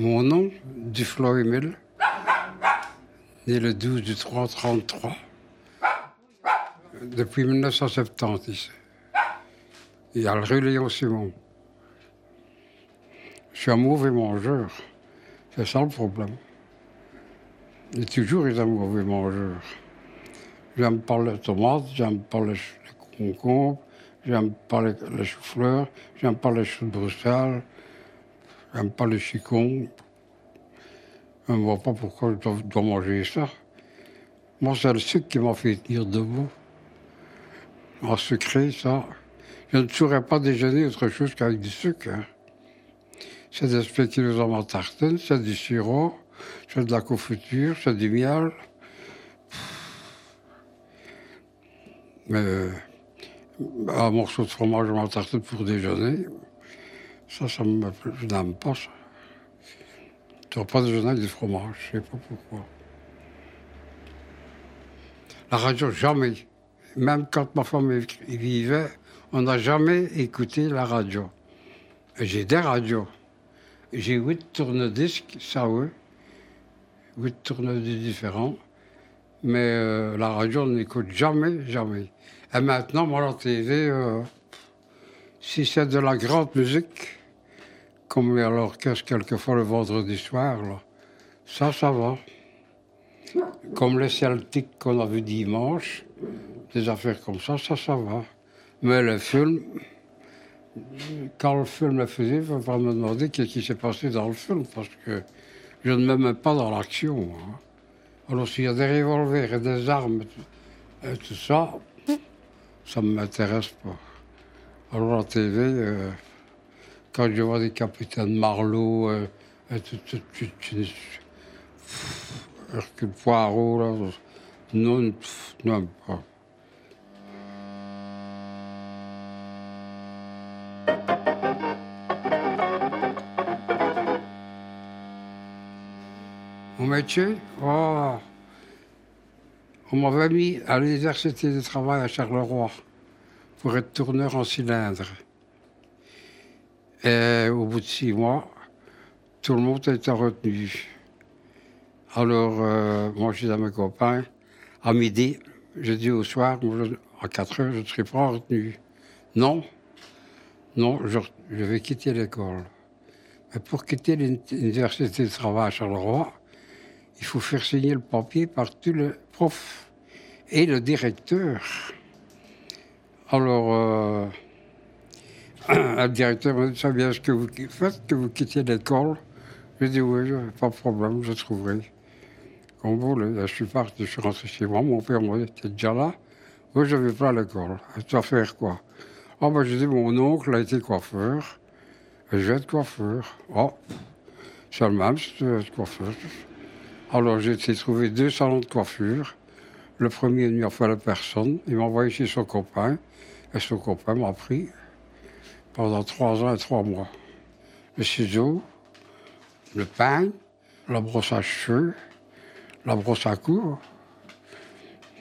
Mon nom, Duflo Emile, né le 12 du 3 33, depuis 1970 ici. Il y a le rue Léon Simon. Je suis un mauvais mangeur. C'est ça le problème. J'ai toujours été un mauvais mangeur. J'aime pas les tomates, j'aime pas les, les concombres, j'aime pas les, les choux-fleurs, j'aime pas les choux de Bruxelles, j'aime pas les chicons. Je ne vois pas pourquoi je dois, dois manger ça. Moi, c'est le sucre qui m'a fait tenir debout. En sucré, ça. Je ne saurais pas déjeuner autre chose qu'avec du sucre. hein. C'est des spéculoos en tartine, c'est du sirop, c'est de la confiture, c'est du miel. Mais euh, un morceau de fromage en tartine pour déjeuner, ça, ça me plaît. Je n'aime pas ça. Tu pas déjeuner avec du fromage, je sais pas pourquoi. La radio, jamais. Même quand ma femme vivait, on n'a jamais écouté la radio. J'ai des radios. J'ai huit tourne-disques, ça oui. Huit tourne-disques différents. Mais euh, la radio, on n'écoute jamais, jamais. Et maintenant, moi, la TV, euh, si c'est de la grande musique, comme à l'orchestre quelquefois le vendredi soir, ça, ça va. Comme les Celtiques qu'on a vu dimanche, des affaires comme ça, ça, ça va. Mais le film, quand le film le faisait, il ne faut pas me demander qu'est-ce qui s'est passé dans le film, parce que je ne me mets pas dans l'action. hein. Alors s'il y a des revolvers et des armes et tout ça, ça ne m'intéresse pas. Alors la TV, euh, quand je vois des capitaines Marlowe, euh, tout, tout, tout, pff, Hercule Poirot, là, non, pff, non pas. Mon métier? Oh. On m'avait mis à l'université de travail à Charleroi pour être tourneur en cylindre. Et au bout de six mois, tout le monde était retenu. Alors, euh, moi, je dis à mes copains, à midi, je dis au soir, à 4 heures, je ne serai pas retenu. Non, non, je, vais quitter l'école. Mais pour quitter l'uni- l'université de travail à Charleroi, il faut faire signer le papier par tous les profs et le directeur. Alors, euh, le directeur m'a dit, ça bien ce que vous faites, que vous quittiez l'école? J'ai dit, oui, pas de problème, je trouverai. Comme vous je suis parti, je suis rentré chez moi. Mon père m'a dit, t'es déjà là Oui, je vais pas à l'école. Tu vas faire quoi? Ah, ben, j'ai dit, mon oncle a été coiffeur. Je vais être coiffeur. Oh, c'est le même, si tu veux être coiffeur. Alors, j'ai été trouver deux salons de coiffure. Le premier n'y a fallu personne. Il m'a envoyé chez son copain. Et son copain m'a pris pendant trois ans et trois mois. Le ciseau, le pain, la brosse à cheveux, la brosse à cou,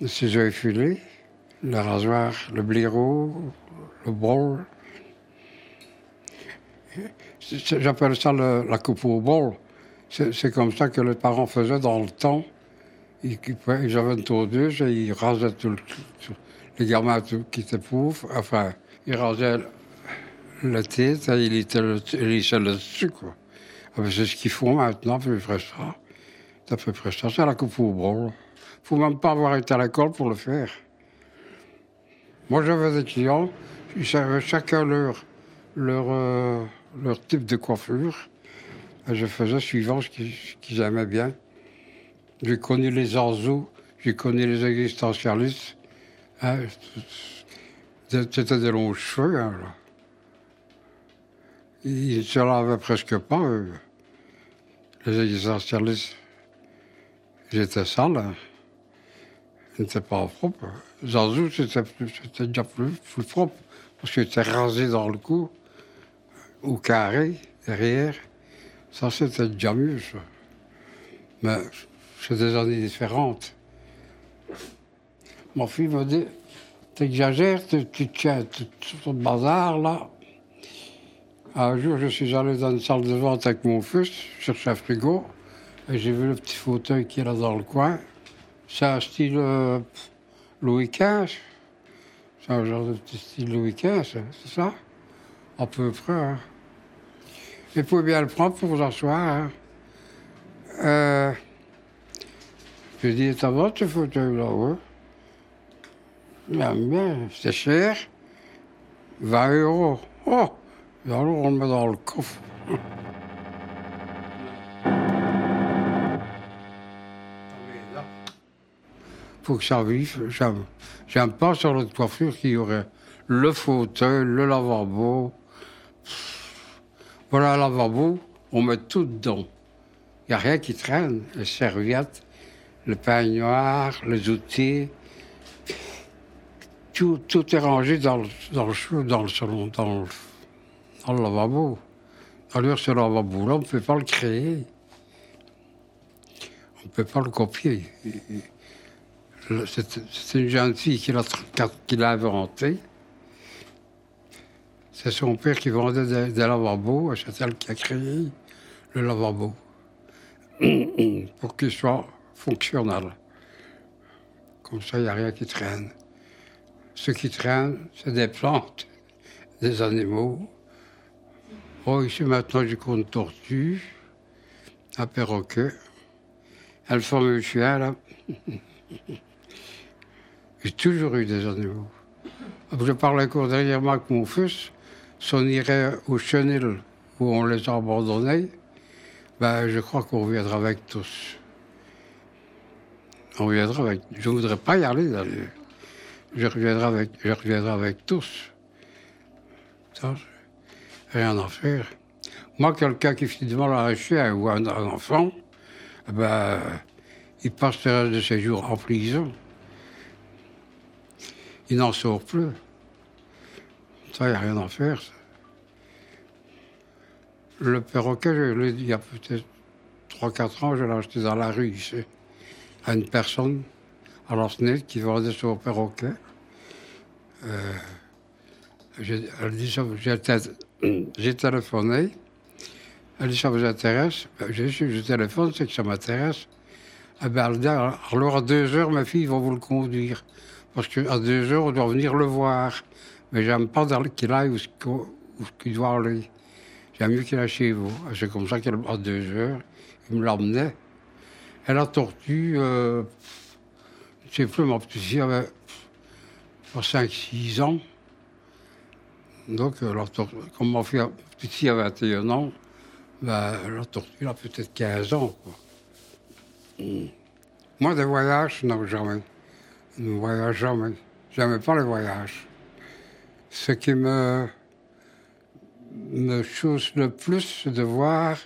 le ciseau effilé, le rasoir, le blaireau, le bol. J'appelle ça la coupe au bol. C'est comme ça que les parents faisaient dans le temps. Ils, avaient une tondeuse et ils rasaient tout le, tout- les gamins qui étaient pauvres. Enfin, ils rasaient la tête et ils étaient le, ils lissaient le dessus, quoi. Ah ben, c'est ce qu'ils font maintenant, à peu près ça. C'est à peu près ça. C'est la coupe au bol. faut même pas avoir été à l'école pour le faire. Moi, j'avais des clients, ils savaient chacun leur, leur, euh, leur type de coiffure. Je faisais suivant ce qu'ils aimaient bien. J'ai connu les Anzos, j'ai connu les existentialistes. Hein, C'était des longs cheveux, hein, là. Ils se lavaient presque pas, eux. Les existentialistes. Ils étaient sales. hein. Ils n'étaient pas propres. Zanzou, c'était déjà plus, plus propre. Parce qu'ils étaient rasés dans le cou, au carré, derrière. Ça, c'était déjà mieux, ça. Mais c'est des années différentes. Mon fils m'a dit T'exagères, tu, tiens tout ton bazar, là. Un jour, je suis allé dans une salle de vente avec mon fils, chercher un frigo, et j'ai vu le petit fauteuil qui est là dans le coin. C'est un style Louis XV. C'est un genre de petit style Louis XV, c'est ça? À peu près. Hein. Et pouvez bien le prendre pour vous asseoir. Hein. Euh, je dis, ça va ce fauteuil-là, oui. Bien, bien, c'est cher. 20 euros. Oh le met dans le coffre. faut que ça vive. J'aime, pas sur notre coiffure qu'il y aurait le fauteuil, le lavabo. Voilà, le lavabo, on met tout dedans. Il n'y a rien qui traîne. Les serviettes, le peignoir, les outils. Tout, tout est rangé dans le, dans le, dans le salon, dans le, le lavabo. Alors, ce lavabo-là, on ne peut pas le créer. On ne peut pas le copier. C'est une jeune fille qui l'a inventé. C'est son père qui vendait des, des lavabos, et c'est elle qui a créé le lavabo pour qu'il soit fonctionnel. Comme ça, il n'y a rien qui traîne. Ce qui traîne, c'est des plantes, des animaux. Oh, ici maintenant, j'ai une tortue, un perroquet, un fameux chien, là. J'ai toujours eu des animaux. Je parlais encore derrière moi avec mon fils. Si on irait au chenil où on les a abandonnés, ben, je crois qu'on reviendra avec tous. On reviendra avec. Je ne voudrais pas y aller d'ailleurs. Je reviendrai avec, je reviendrai avec tous. Rien à faire. Moi, quelqu'un qui finalement a un chien ou un, enfant, ben, il passe le reste de ses jours en prison il n'en sort plus. Ça, il n'y a rien à faire. Le perroquet, je il y a peut-être 3-4 ans, je l'ai acheté dans la rue ici, à une personne, à la qui vendait son perroquet. Euh, elle dit ça, j'ai téléphoné. Elle dit ça vous intéresse je téléphone, c'est que ça m'intéresse. Eh ben, alors à deux heures, ma fille va vous le conduire. Parce qu'à deux heures, on doit venir le voir. Mais j'aime pas qu'il aille où, il doit aller. J'aime mieux qu'il aille chez vous. C'est comme ça qu'à deux heures, il me l'emmenait. Et la tortue, euh, je sais plus, ma petite fille avait 5-6 ans. Donc, euh, comme ma petite fille avait 21 ans, ben, la tortue a peut-être 15 ans. Quoi. Moi, des voyages, non, jamais. Je ne voyage jamais. Pas le voyage. Ce qui me, me chose le plus, c'est de voir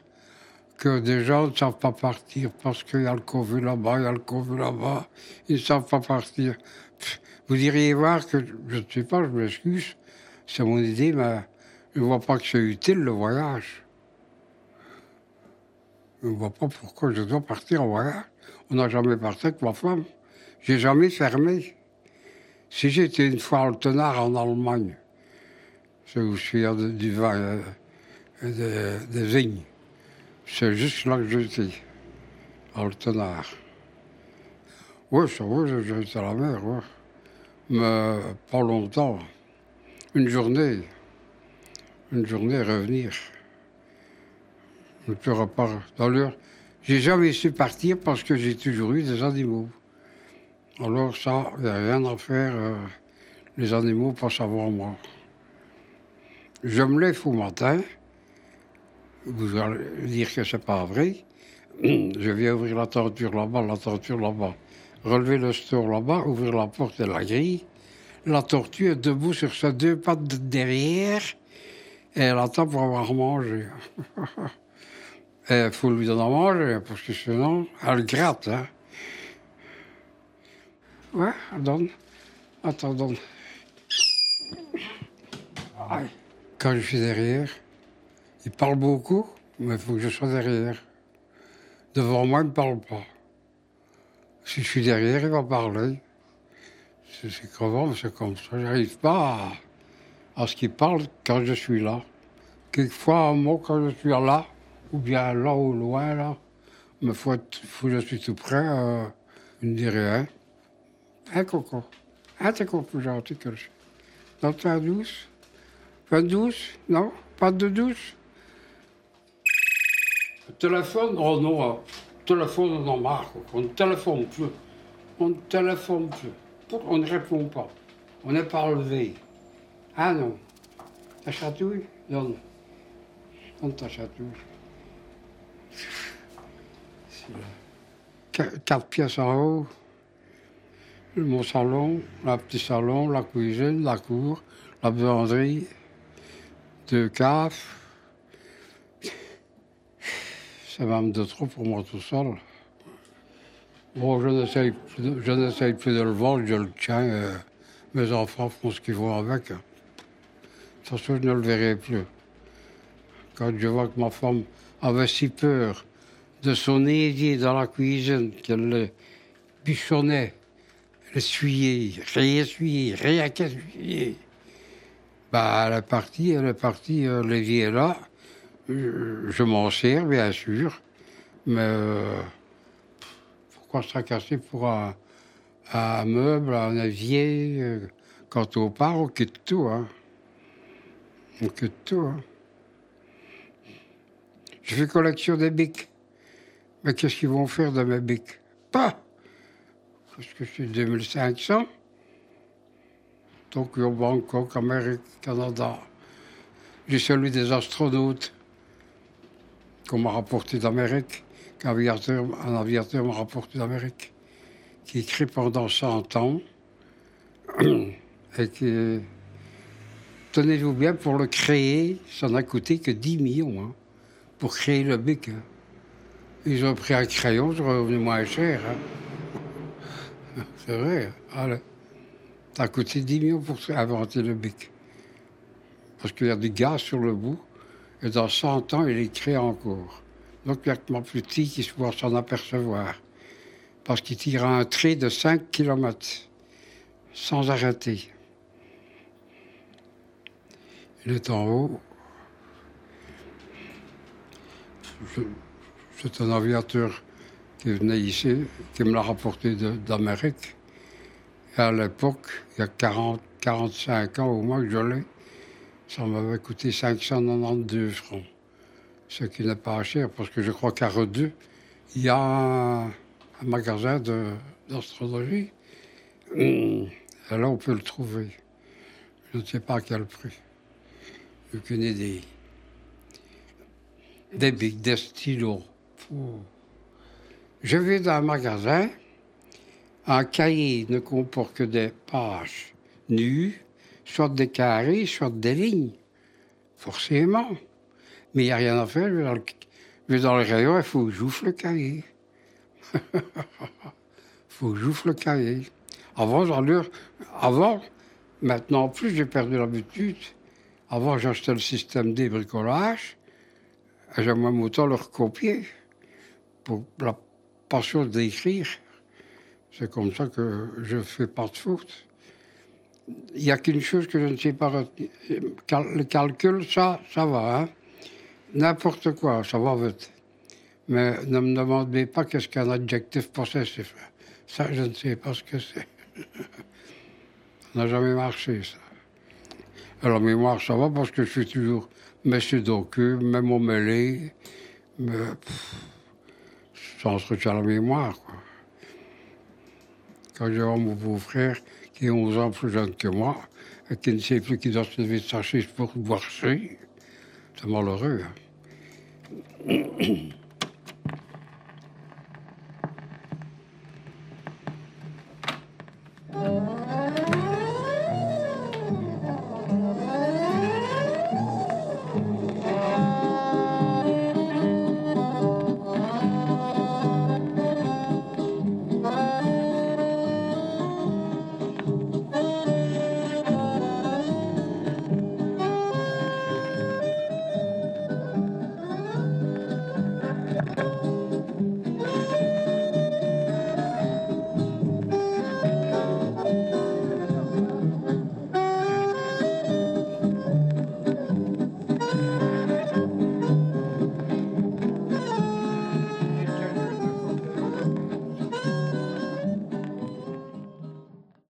que des gens ne savent pas partir parce qu'il y a le Covid là-bas, il y a le Covid là-bas, ils ne savent pas partir. Vous iriez voir que, je ne sais pas, je m'excuse, c'est mon idée, mais je ne vois pas que c'est utile le voyage. Je ne vois pas pourquoi je dois partir en voyage. On n'a jamais parti avec ma femme. J'ai jamais fermé. Si j'étais une fois en tenard en Allemagne, c'est je suis du vin, euh, des vignes, c'est juste là que j'étais, en tenard. Oui, ça va, j'étais à la mer. Mais pas longtemps. Une journée. Une journée revenir. Je ne pourrais pas. D'ailleurs, j'ai jamais su partir parce que j'ai toujours eu des animaux. Alors ça, il n'y a rien à faire. Euh, les animaux passent avant moi. Je me lève au matin. Vous allez dire que c'est pas vrai. Je viens ouvrir la torture là-bas, la torture là-bas. Relever le store là-bas, ouvrir la porte et la grille. La tortue est debout sur ses deux pattes de derrière et elle attend pour avoir mangé. Il faut lui donner à manger parce que sinon, elle gratte. Hein. Ouais, donne. Attends, donne. Quand je suis derrière, il parle beaucoup, mais il faut que je sois derrière. Devant moi, il ne parle pas. Si je suis derrière, il va parler. C'est crevant, c'est comme ça. J'arrive pas à, ce qu'il parle quand je suis là. quelquefois, un mot, quand je suis là, ou bien là ou loin, là, mais faut, faut que je suis tout près, euh, je ne dis rien. Hein, Coco? Hein, t'es encore plus gentil que je ta douce? Pas de douce? Non? Pas de douce? Téléphone, oh non. Le téléphone, on en marre. quoi. On ne téléphone plus. On ne téléphone plus. On ne répond pas? On n'est pas levé. Ah non. Ta chatouille? Donne. Donne ta chatouille. Quatre pièces en haut. Mon salon, la petit salon, la cuisine, la cour, la buanderie, deux caves. C'est même de trop pour moi tout seul. Bon, je n'essaye plus, plus de le vendre, je le tiens. euh, mes enfants font ce qu'ils vont avec. De toute façon, je ne le verrai plus. Quand je vois que ma femme avait si peur de son évier dans la cuisine, qu'elle le bichonnait, l'essuyait, réessuyait, qu'essuyer. Bah, elle est partie, elle est partie, euh, l'évier est là. Je, je m'en sers, bien sûr, mais euh, pourquoi se pour un, meuble, un évier euh, Quand on part, on quitte tout, hein. On quitte tout, hein. Je fais collection des bics. Mais qu'est-ce qu'ils vont faire de mes bics? Pas Parce que je suis 2500. Tokyo, Bangkok, Amérique, Canada. J'ai celui des astronautes qu'on m'a rapporté d'Amérique, aviateur, un aviateur m'a rapporté d'Amérique, qui écrit pendant 100 ans et qui, tenez-vous bien, pour le créer, ça n'a coûté que 10 millions hein, pour créer le bic. hein. Ils ont pris un crayon, c'est revenu moins cher. hein. C'est vrai. Ça a coûté 10 millions pour inventer le bic. Parce qu'il y a du gaz sur le bout, et dans 100 ans, il est encore. A que mon petit qui pourra s'en apercevoir. Parce qu'il tire un trait de 5 km, sans arrêter. Il est en haut. C'est un aviateur qui venait ici, qui me l'a rapporté d'Amérique. Et à l'époque, il y a 40, 45 ans au moins que je l'ai, ça m'avait coûté 592 francs. Ce qui n'est pas cher, parce que je crois qu'à Redeux, il y a un, magasin d'astrologie. Et là, on peut le trouver. Je ne sais pas à quel prix. Je connais des, bics, des stylos. Je vais dans un magasin, un cahier ne comporte que des pages nues, soit des carrés, soit des lignes. Forcément. Mais il n'y a rien à faire. Je vais dans le, je vais dans le rayon, il faut que j'ouvre le cahier. Il faut que j'ouvre le cahier. Avant, avant, maintenant plus, j'ai perdu l'habitude. Avant, j'achetais le système des bricolages. Et j'aimerais autant le recopier pour la passion d'écrire. C'est comme ça que je fais pas de faute. Il n'y a qu'une chose que je ne sais pas retenir. Le calcul, ça, ça va. Hein? N'importe quoi, ça va vite. Mais ne me demandez pas qu'est-ce qu'un adjectif possessif. Ça, je ne sais pas ce que c'est. ça n'a jamais marché, ça. Alors, mémoire, ça va parce que je suis toujours monsieur docu, même au mêlé. Mais pff, ça entretient la mémoire, quoi. Quand vois mon beau-frère, qui est 11 ans plus jeune que moi, et qui ne sait plus qu'il doit se lever de sa pour boire c'est malheureux. Hein. Euh.